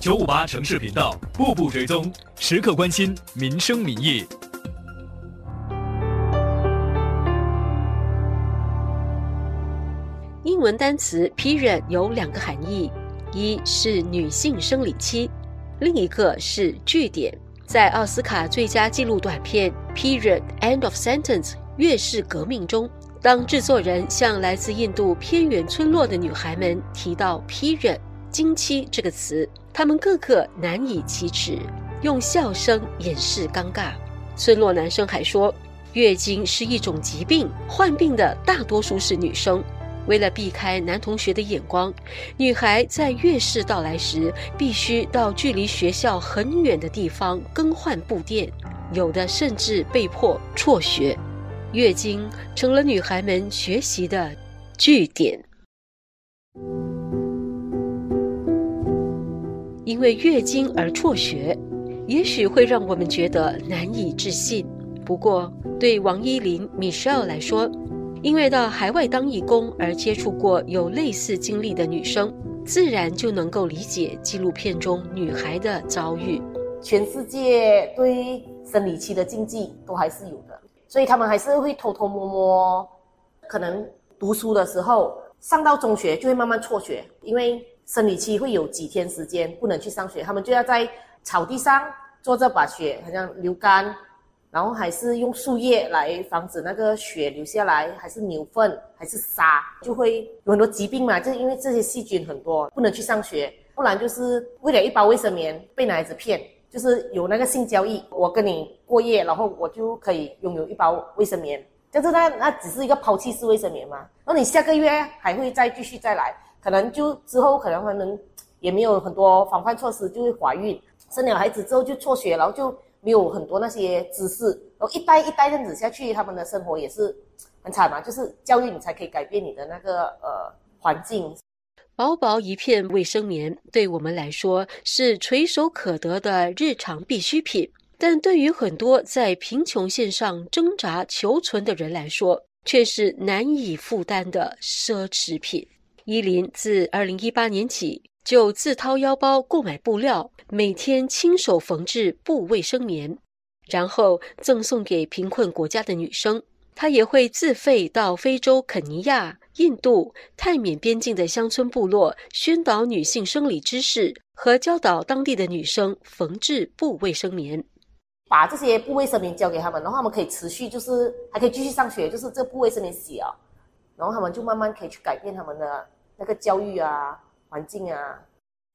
九五八城市频道，步步追踪，时刻关心民生民意。英文单词 period 有两个含义，一是女性生理期，另一个是句点。在奥斯卡最佳纪录短片《Period End of Sentence》月是革命中，当制作人向来自印度偏远村落的女孩们提到 “period” 经期这个词，他们个个难以启齿，用笑声掩饰尴尬。村落男生还说，月经是一种疾病，患病的大多数是女生。为了避开男同学的眼光，女孩在月事到来时必须到距离学校很远的地方更换布垫，有的甚至被迫辍学。月经成了女孩们学习的据点。因为月经而辍学，也许会让我们觉得难以置信。不过，对王依林 Michelle 来说，因为到海外当义工而接触过有类似经历的女生，自然就能够理解纪录片中女孩的遭遇。全世界对生理期的禁忌都还是有的，所以他们还是会偷偷摸摸。可能读书的时候上到中学就会慢慢辍学，因为生理期会有几天时间不能去上学，他们就要在草地上坐着把血好像流干。然后还是用树叶来防止那个血流下来，还是牛粪，还是沙，就会有很多疾病嘛。就是因为这些细菌很多，不能去上学，不然就是为了一包卫生棉被男孩子骗，就是有那个性交易，我跟你过夜，然后我就可以拥有一包卫生棉。但是那那只是一个抛弃式卫生棉嘛。然后你下个月还会再继续再来，可能就之后可能他们也没有很多防范措施，就会怀孕，生了孩子之后就辍学，然后就。没有很多那些知识，然后一代一代这样子下去，他们的生活也是很惨嘛。就是教育你才可以改变你的那个呃环境。薄薄一片卫生棉对我们来说是垂手可得的日常必需品，但对于很多在贫穷线上挣扎求存的人来说，却是难以负担的奢侈品。伊林自二零一八年起。就自掏腰包购买布料，每天亲手缝制布卫生棉，然后赠送给贫困国家的女生。她也会自费到非洲肯尼亚、印度、泰缅边境的乡村部落，宣导女性生理知识和教导当地的女生缝制布卫生棉。把这些布卫生棉交给他们，然后他们可以持续，就是还可以继续上学，就是这布卫生棉洗啊，然后他们就慢慢可以去改变他们的那个教育啊。环境啊，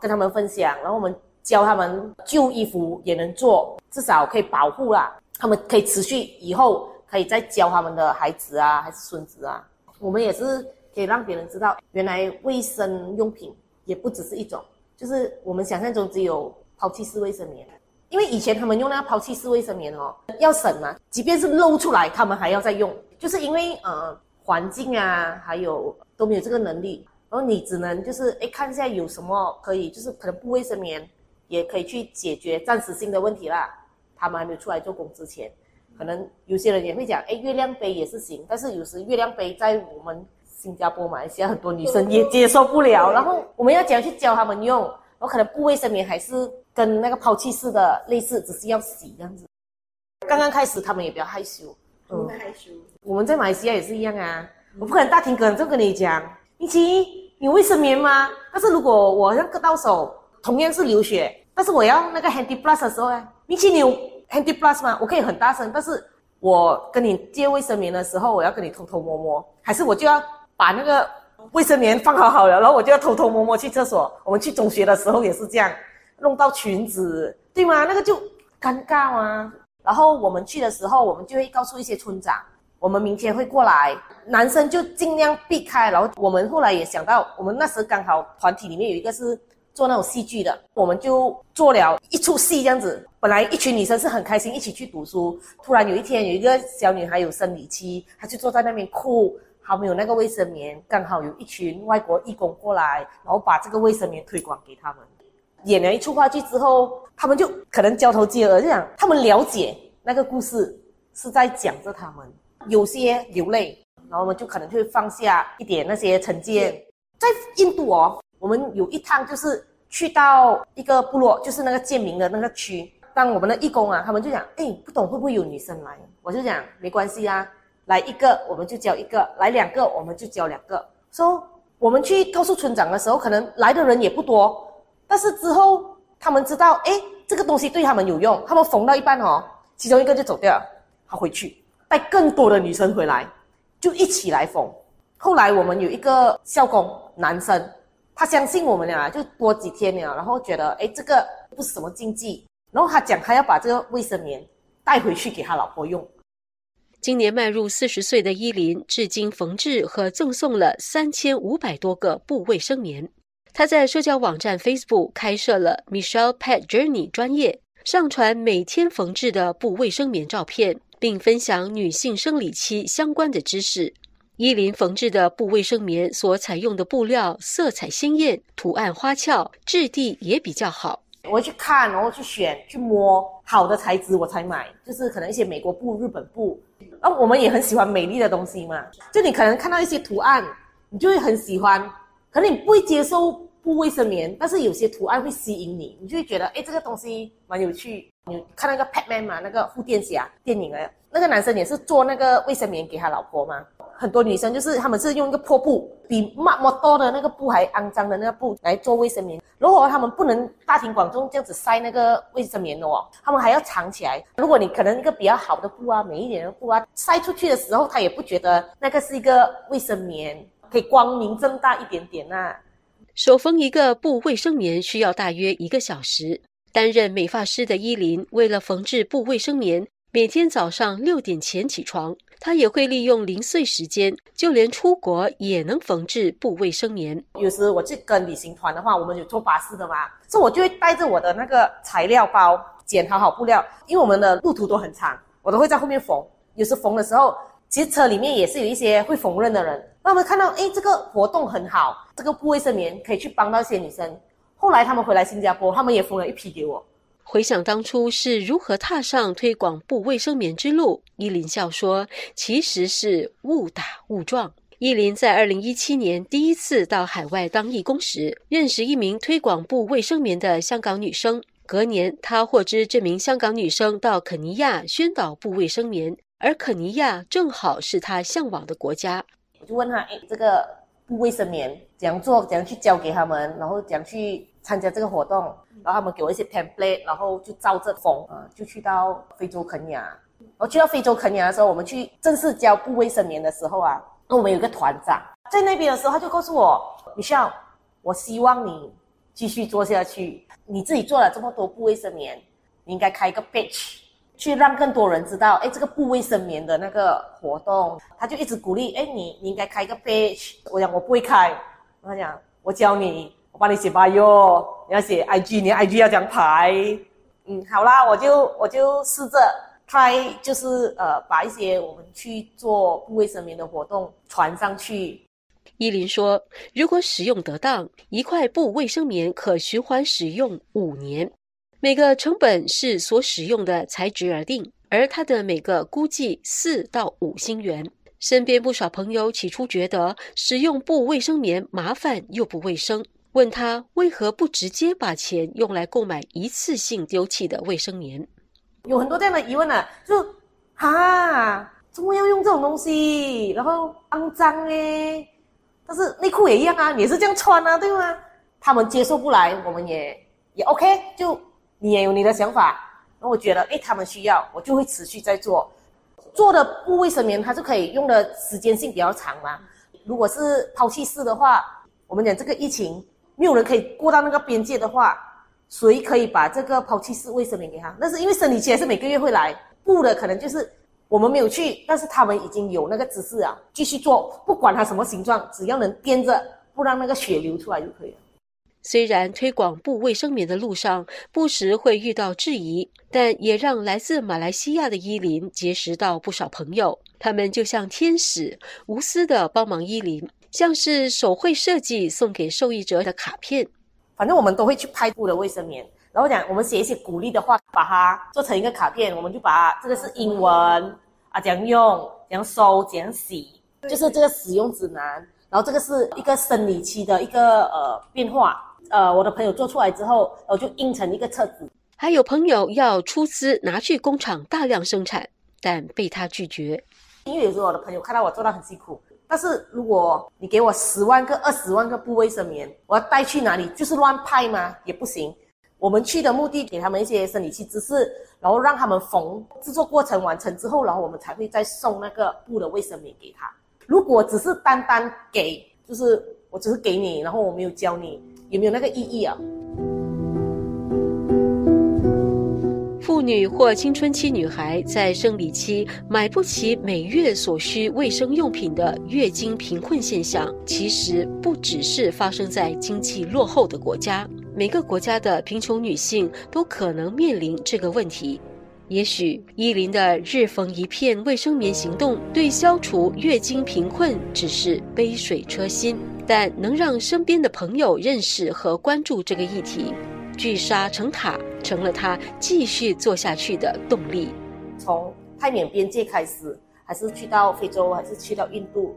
跟他们分享，然后我们教他们旧衣服也能做，至少可以保护啦。他们可以持续以后可以再教他们的孩子啊，还是孙子啊。我们也是可以让别人知道，原来卫生用品也不只是一种，就是我们想象中只有抛弃式卫生棉。因为以前他们用那个抛弃式卫生棉哦，要省嘛，即便是漏出来，他们还要再用，就是因为呃环境啊，还有都没有这个能力。然后你只能就是哎看一下有什么可以，就是可能不卫生棉也可以去解决暂时性的问题啦。他们还没有出来做工之前，可能有些人也会讲，哎，月亮杯也是行。但是有时月亮杯在我们新加坡、马来西亚很多女生也接受不了。然后我们要怎样去教他们用？然后可能不卫生棉还是跟那个抛弃式的类似，只是要洗这样子。刚刚开始他们也比较害羞，嗯，害羞。我们在马来西亚也是一样啊，我不可能大庭广众跟你讲，一起。有卫生棉吗？但是如果我那个到手同样是流血，但是我要那个 Handy Plus 的时候呢？明奇，你有 Handy Plus 吗？我可以很大声，但是我跟你借卫生棉的时候，我要跟你偷偷摸摸，还是我就要把那个卫生棉放好好了，然后我就要偷偷摸摸去厕所。我们去中学的时候也是这样，弄到裙子，对吗？那个就尴尬啊？然后我们去的时候，我们就会告诉一些村长。我们明天会过来，男生就尽量避开。然后我们后来也想到，我们那时刚好团体里面有一个是做那种戏剧的，我们就做了一出戏这样子。本来一群女生是很开心一起去读书，突然有一天有一个小女孩有生理期，她就坐在那边哭，还没有那个卫生棉。刚好有一群外国义工过来，然后把这个卫生棉推广给他们。演了一出话剧之后，他们就可能交头接耳，这样他们了解那个故事是在讲着他们。有些流泪，然后我们就可能会放下一点那些成见。在印度哦，我们有一趟就是去到一个部落，就是那个建民的那个区。当我们的义工啊，他们就讲，哎，不懂会不会有女生来？我就讲没关系啊，来一个我们就教一个，来两个我们就教两个。说我们去告诉村长的时候，可能来的人也不多，但是之后他们知道，哎，这个东西对他们有用，他们缝到一半哦，其中一个就走掉，他回去带更多的女生回来，就一起来缝。后来我们有一个校工男生，他相信我们俩，就多几天了，然后觉得哎，这个不是什么禁忌，然后他讲他要把这个卫生棉带回去给他老婆用。今年迈入四十岁的伊林，至今缝制和赠送了三千五百多个布卫生棉。他在社交网站 Facebook 开设了 Michelle Pet Journey 专业，上传每天缝制的布卫生棉照片，并分享女性生理期相关的知识。伊林缝制的布卫生棉所采用的布料色彩鲜艳，图案花俏，质地也比较好。我去看，然后去选、去摸好的材质，我才买。就是可能一些美国布、日本布。那我们也很喜欢美丽的东西嘛，就你可能看到一些图案，你就会很喜欢，可能你不会接受布卫生棉，但是有些图案会吸引你，你就会觉得，哎，这个东西蛮有趣。你看那个 Patman 嘛，那个护垫侠电影啊，那个男生也是做那个卫生棉给他老婆嘛。很多女生就是他们是用一个破布，比那么多的那个布还肮脏的那个布来做卫生棉。如果他们不能大庭广众这样子塞那个卫生棉的哦，他们还要藏起来。如果你可能一个比较好的布啊，美一点的布啊，塞出去的时候，他也不觉得那个是一个卫生棉，可以光明正大一点点呐。手缝一个布卫生棉需要大约一个小时。担任美发师的伊林，为了缝制布卫生棉，每天早上六点前起床。他也会利用零碎时间，就连出国也能缝制布卫生棉。有时我去跟旅行团的话，我们有坐巴士的嘛，所以我就会带着我的那个材料包，剪好好布料。因为我们的路途都很长，我都会在后面缝。有时缝的时候，其实车里面也是有一些会缝纫的人。那我们看到，哎，这个活动很好，这个布卫生棉可以去帮到一些女生。后来他们回来新加坡，他们也缝了一批给我。回想当初是如何踏上推广布卫生棉之路，依林笑说：“其实是误打误撞。”依林在二零一七年第一次到海外当义工时，认识一名推广布卫生棉的香港女生。隔年，她获知这名香港女生到肯尼亚宣导布卫生棉，而肯尼亚正好是她向往的国家。我就问他：“哎，这个布卫生棉怎样做？怎样去教给他们？然后怎样去？”参加这个活动，然后他们给我一些 template，然后就照着缝啊，就去到非洲肯尼亚。我去到非洲肯尼亚的时候，我们去正式教布卫生棉的时候啊，那我们有个团长在那边的时候，他就告诉我李笑我希望你继续做下去。你自己做了这么多布卫生棉，你应该开一个 page，去让更多人知道，哎，这个布卫生棉的那个活动。他就一直鼓励，哎，你你应该开一个 page。我讲我不会开，他讲我教你。我帮你写 bio，你要写 IG，你 IG 要讲排。嗯，好啦，我就我就试着 try，就是呃，把一些我们去做布卫生棉的活动传上去。依林说，如果使用得当，一块布卫生棉可循环使用五年，每个成本是所使用的材质而定，而它的每个估计四到五星元。身边不少朋友起初觉得使用布卫生棉麻烦又不卫生。问他为何不直接把钱用来购买一次性丢弃的卫生棉？有很多这样的疑问呢，就啊，怎么要用这种东西？然后肮脏哎，但是内裤也一样啊，也是这样穿啊，对吗？他们接受不来，我们也也 OK，就你也有你的想法。那我觉得，哎，他们需要，我就会持续在做。做的布卫生棉，它是可以用的时间性比较长嘛。如果是抛弃式的话，我们讲这个疫情。没有人可以过到那个边界的话，谁可以把这个抛弃式卫生棉给他？那是因为生理期还是每个月会来，布的可能就是我们没有去，但是他们已经有那个姿势啊，继续做，不管它什么形状，只要能掂着，不让那个血流出来就可以了。虽然推广布卫生棉的路上不时会遇到质疑，但也让来自马来西亚的伊林结识到不少朋友，他们就像天使，无私的帮忙伊林。像是手绘设计送给受益者的卡片，反正我们都会去拍布的卫生棉，然后讲我们写一些鼓励的话，把它做成一个卡片，我们就把这个是英文啊，怎样用，怎样收，怎样洗，就是这个使用指南。然后这个是一个生理期的一个呃变化，呃，我的朋友做出来之后，我就印成一个册子。还有朋友要出资拿去工厂大量生产，但被他拒绝。因为有时候我的朋友看到我做到很辛苦，但是如果你给我十万个、二十万个布卫生棉，我要带去哪里？就是乱派吗？也不行。我们去的目的，给他们一些生理期知识，然后让他们缝制作过程完成之后，然后我们才会再送那个布的卫生棉给他。如果只是单单给，就是我只是给你，然后我没有教你，有没有那个意义啊？妇女或青春期女孩在生理期买不起每月所需卫生用品的月经贫困现象，其实不只是发生在经济落后的国家，每个国家的贫穷女性都可能面临这个问题。也许伊林的日缝一片卫生棉行动对消除月经贫困只是杯水车薪，但能让身边的朋友认识和关注这个议题。聚沙成塔，成了他继续做下去的动力。从泰缅边界开始，还是去到非洲，还是去到印度，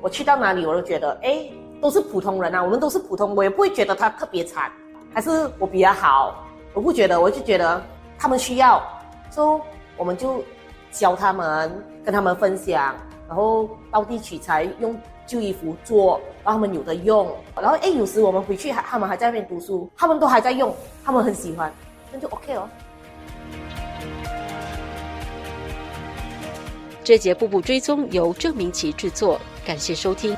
我去到哪里，我都觉得，哎，都是普通人啊，我们都是普通，我也不会觉得他特别惨，还是我比较好，我不觉得，我就觉得他们需要，所以我们就教他们，跟他们分享，然后到地取材用。旧衣服做，让他们有的用。然后哎，有时我们回去还他们还在那边读书，他们都还在用，他们很喜欢，那就 OK 哦。这节步步追踪由郑明奇制作，感谢收听。